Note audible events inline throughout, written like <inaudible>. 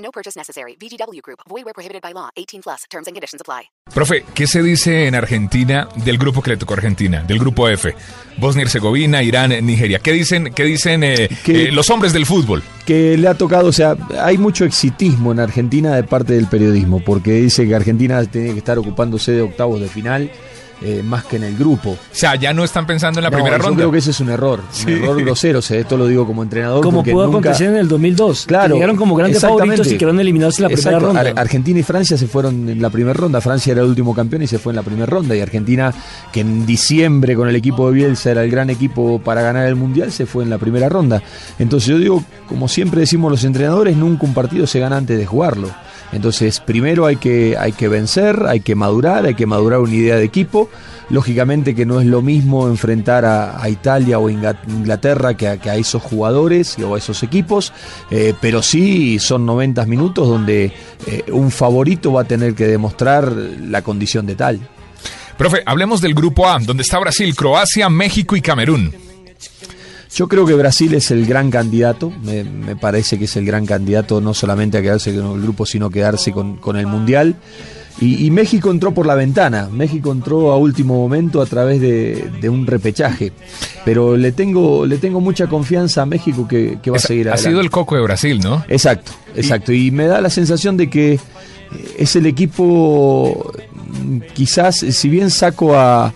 No purchase necessary. VGW Group. Void where prohibited by law. 18 plus. Terms and conditions apply. Profe, ¿qué se dice en Argentina del grupo que le tocó a Argentina, del grupo F? Bosnia y Herzegovina, Irán, Nigeria. ¿Qué dicen, qué dicen eh, Que- eh, los hombres del fútbol? que le ha tocado, o sea, hay mucho exitismo en Argentina de parte del periodismo, porque dice que Argentina tiene que estar ocupándose de octavos de final eh, más que en el grupo. O sea, ya no están pensando en la No, primera yo ronda. creo que ese es un error, Sí. un error grosero, o sea, esto lo digo como entrenador. Como pudo nunca- acontecer en el 2002. que Claro, llegaron como grandes favoritos y quedaron eliminados en la primera Exacto, ronda. Ar- Argentina y Francia se fueron en la primera ronda. Francia era el último campeón y se fue en la primera ronda. Y Argentina, que en diciembre con el equipo de Bielsa era el gran equipo para ganar el mundial, se fue en la primera ronda. Entonces yo digo, como siempre decimos los entrenadores, nunca un partido se gana antes de jugarlo. Entonces, primero hay que, hay que vencer, hay que madurar, hay que madurar una idea de equipo. Lógicamente que no es lo mismo enfrentar a, Italia o Inglaterra que a, esos jugadores o a esos equipos, eh, pero sí son 90 minutos donde eh, un favorito va a tener que demostrar la condición de tal. Profe, hablemos del grupo A, donde está Brasil, Croacia, México y Camerún. Yo creo que Brasil es el gran candidato, me, me parece que es el gran candidato no solamente a quedarse con el grupo, sino quedarse con, con el Mundial. Y, y México entró por la ventana, México entró a último momento a través de, de un repechaje, pero le tengo, le tengo mucha confianza a México que, que va Es- a seguir ha adelante. sido el coco de Brasil, ¿no? Exacto, exacto. Y me da la sensación de que es el equipo, mm, quizás, si bien saco a,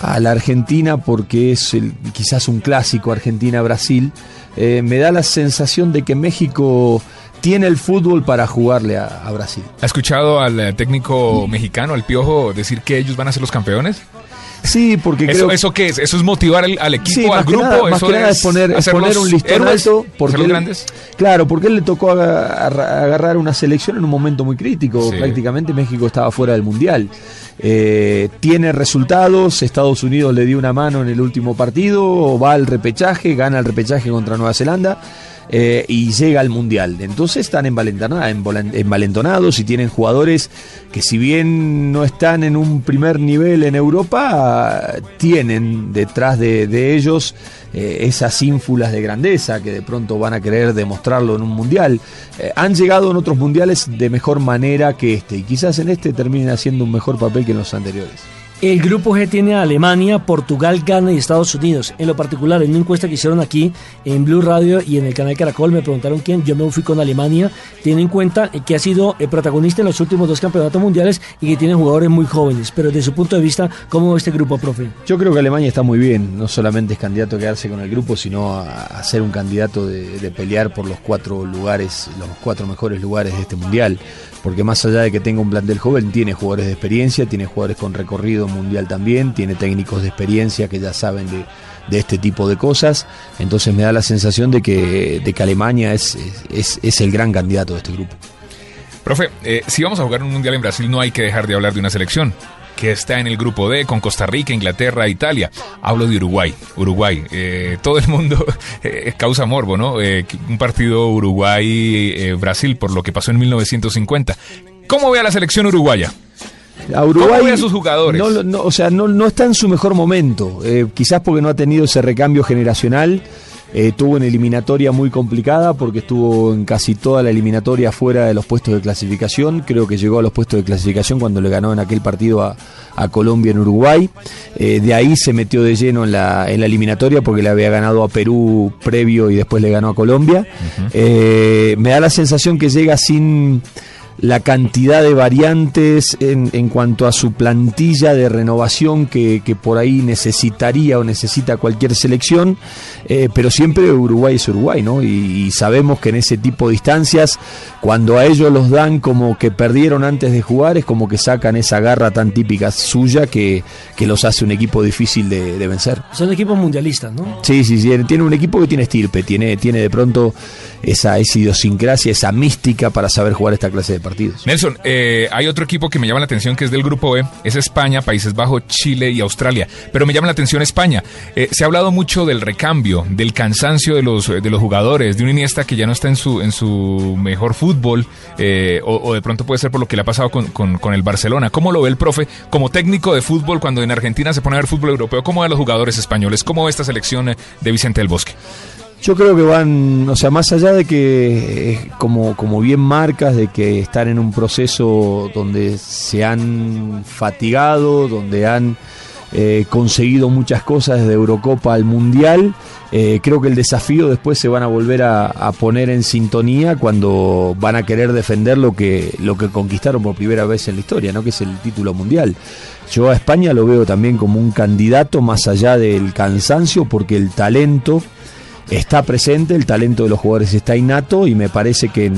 a la Argentina porque es el- quizás un clásico Argentina-Brasil, eh, me da la sensación de que México tiene el fútbol para jugarle a, a Brasil. ¿Ha escuchado al eh, técnico mexicano, al Piojo, decir que ellos van a ser los campeones? Sí, porque ¿Eso, creo ¿Eso qué es? ¿Eso es motivar al, al equipo, Sí, al más que grupo? nada- más ¿Eso que nada es poner, es poner un listón héroes? alto porque ¿Hacerlos él- grandes? Claro, porque él le tocó agar- agarrar una selección en un momento muy crítico. Sí. Prácticamente México estaba fuera del mundial. Eh, tiene resultados. Estados Unidos le dio una mano en el último partido. Va al repechaje, gana el repechaje contra Nueva Zelanda. Eh, y llega al mundial. Entonces están envalentonados y tienen jugadores que si bien no están en un primer nivel en Europa, tienen detrás de, de ellos eh, esas ínfulas de grandeza que de pronto van a querer demostrarlo en un mundial. Eh, han llegado en otros mundiales de mejor manera que este y quizás en este terminen haciendo un mejor papel que en los anteriores. El grupo G tiene a Alemania, Portugal, Ghana y Estados Unidos. En lo particular, en una encuesta que hicieron aquí en Blue Radio y en el canal Caracol, me preguntaron quién. Yo me fui con Alemania. Tienen en cuenta que ha sido eh, protagonista en los últimos dos campeonatos mundiales y que tiene jugadores muy jóvenes. Pero desde su punto de vista, ¿cómo ve este grupo, profe? Yo creo que Alemania está muy bien, no solamente es candidato a quedarse con el grupo, sino a, a ser un candidato de, de pelear por los cuatro lugares, los cuatro mejores lugares de este mundial. Porque más allá de que tenga un plantel joven, tiene jugadores de experiencia, tiene jugadores con recorrido mundial también, tiene técnicos de experiencia que ya saben de, de este tipo de cosas. Entonces me da la sensación de que, de que Alemania es, es, es el gran candidato de este grupo. Profe, eh, si vamos a jugar un mundial en Brasil, no hay que dejar de hablar de una selección que está en el grupo D con Costa Rica, Inglaterra, Italia. Hablo de Uruguay. Uruguay. eh, todo el mundo <laughs> eh, causa morbo, ¿no? Un partido Uruguay-Brasil por lo que pasó en 1950. ¿Cómo ve a la selección uruguaya? A Uruguay, a sus jugadores? No, no, o sea, no, no está en su mejor momento. Eh, quizás porque no ha tenido ese recambio generacional. Eh, tuvo una eliminatoria muy complicada porque estuvo en casi toda la eliminatoria fuera de los puestos de clasificación. Creo que llegó a los puestos de clasificación cuando le ganó en aquel partido a, a Colombia en Uruguay. Eh, de ahí se metió de lleno en la, en la eliminatoria porque le había ganado a Perú previo y después le ganó a Colombia. Eh, me da la sensación que llega sin la cantidad de variantes en, en cuanto a su plantilla de renovación que, que por ahí necesitaría o necesita cualquier selección, eh, pero siempre Uruguay es Uruguay, ¿no? Y, y sabemos que en ese tipo de instancias, cuando a ellos los dan como que perdieron antes de jugar, es como que sacan esa garra tan típica suya que, que los hace un equipo difícil de, de vencer. Son equipos mundialistas, ¿no? Sí, sí, sí, tiene un equipo que tiene estirpe, tiene, tiene de pronto esa, esa idiosincrasia, esa mística para saber jugar esta clase de partidos. Nelson, eh, hay otro equipo que me llama la atención que es del grupo B, es España, Países Bajos, Chile y Australia. Pero me llama la atención España. Eh, se ha hablado mucho del recambio, del cansancio de los, de los jugadores, de un Iniesta que ya no está en su, en su mejor fútbol, eh, o, de pronto puede ser por lo que le ha pasado con, con, el Barcelona. ¿Cómo lo ve el profe como técnico de fútbol cuando en Argentina se pone a ver fútbol europeo? ¿Cómo ve a los jugadores españoles? ¿Cómo esta selección de Vicente del Bosque? Yo creo que van, o sea, más allá de que, eh, como, como bien marcas, de que están en un proceso donde se han fatigado, donde han eh, conseguido muchas cosas desde Eurocopa al Mundial, eh, creo que el desafío después se van a volver a, a, poner en sintonía cuando van a querer defender lo que, lo que conquistaron por primera vez en la historia, ¿no? que es el título mundial. Yo a España lo veo también como un candidato más allá del cansancio, porque el talento está presente, el talento de los jugadores está innato y me parece que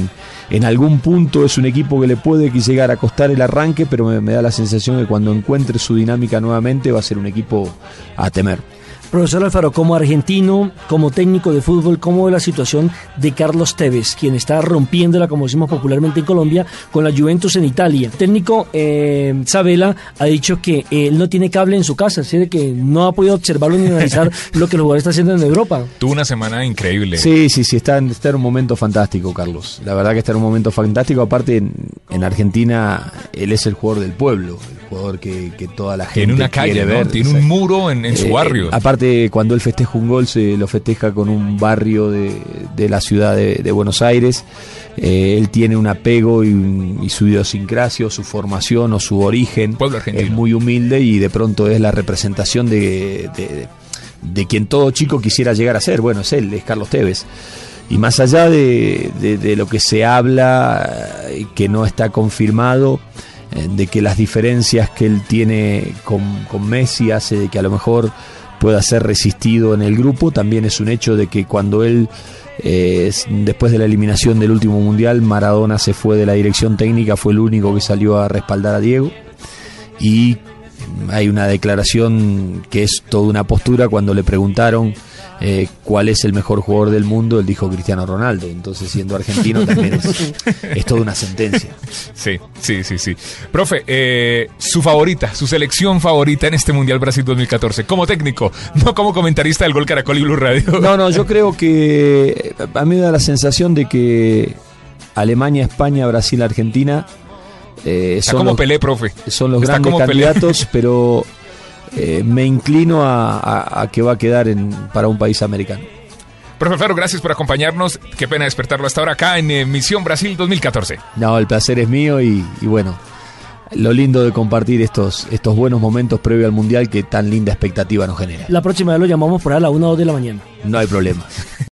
en, algún punto es un equipo que le puede llegar a costar el arranque, pero me da la sensación que cuando encuentre su dinámica nuevamente va a ser un equipo a temer. Profesor Alfaro, como argentino, como técnico de fútbol, ¿cómo ve la situación de Carlos Tevez, quien está rompiéndola, como decimos popularmente en Colombia, con la Juventus en Italia? El técnico eh, Sabela ha dicho que él no tiene cable en su casa, así de que no ha podido observarlo ni analizar <laughs> lo que el jugador está haciendo en Europa. Tuvo una semana increíble. Sí, sí, sí, está en, está en un momento fantástico, Carlos. La verdad que está en un momento fantástico. Aparte, en, en Argentina, él es el jugador del pueblo, el jugador que, que toda la gente tiene una calle, quiere ¿no? ver. Tiene un muro en, en su Eh, barrio. aparte, cuando él festeja un gol, se lo festeja con un barrio de, de la ciudad de, de Buenos Aires. Eh, él tiene un apego y, un- y su idiosincrasia, o su formación o su origen Pueblo argentino. es muy humilde y de pronto es la representación de, de- de quien todo chico quisiera llegar a ser. Bueno, es él, es Carlos Tevez. Y más allá de, de- de lo que se habla, eh, que no está confirmado, eh, de que las diferencias que él tiene con, con Messi hace de que a lo mejor pueda ser resistido en el grupo, también es un hecho de que cuando él, eh, es- después de la eliminación del último mundial, Maradona se fue de la dirección técnica, fue el único que salió a respaldar a Diego. Y hay una declaración que es toda una postura cuando le preguntaron eh, cuál es el mejor jugador del mundo, él dijo Cristiano Ronaldo. Entonces, siendo argentino, también es, <laughs> es toda una sentencia. Sí, sí, sí, sí. Profe, eh, su favorita, su selección favorita en este Mundial Brasil 2014, como técnico, no como comentarista del Gol Caracol y Blue Radio. No, no, yo <laughs> creo que a mí me da la sensación de que Alemania, España, Brasil, Argentina eh, son, como los, Pelé, profe. son los Está grandes Pelé. candidatos, <laughs> pero eh, me inclino a, a- a que va a quedar en, para un país americano. Profe Alfaro, gracias por acompañarnos. Qué pena despertarlo hasta ahora acá en eh, Misión Brasil 2014. No, el placer es mío y, y bueno, lo lindo de compartir estos, estos buenos momentos previo al Mundial que tan linda expectativa nos genera. La próxima vez lo llamamos por ahí a la 1 o 2 de la mañana. No hay problema.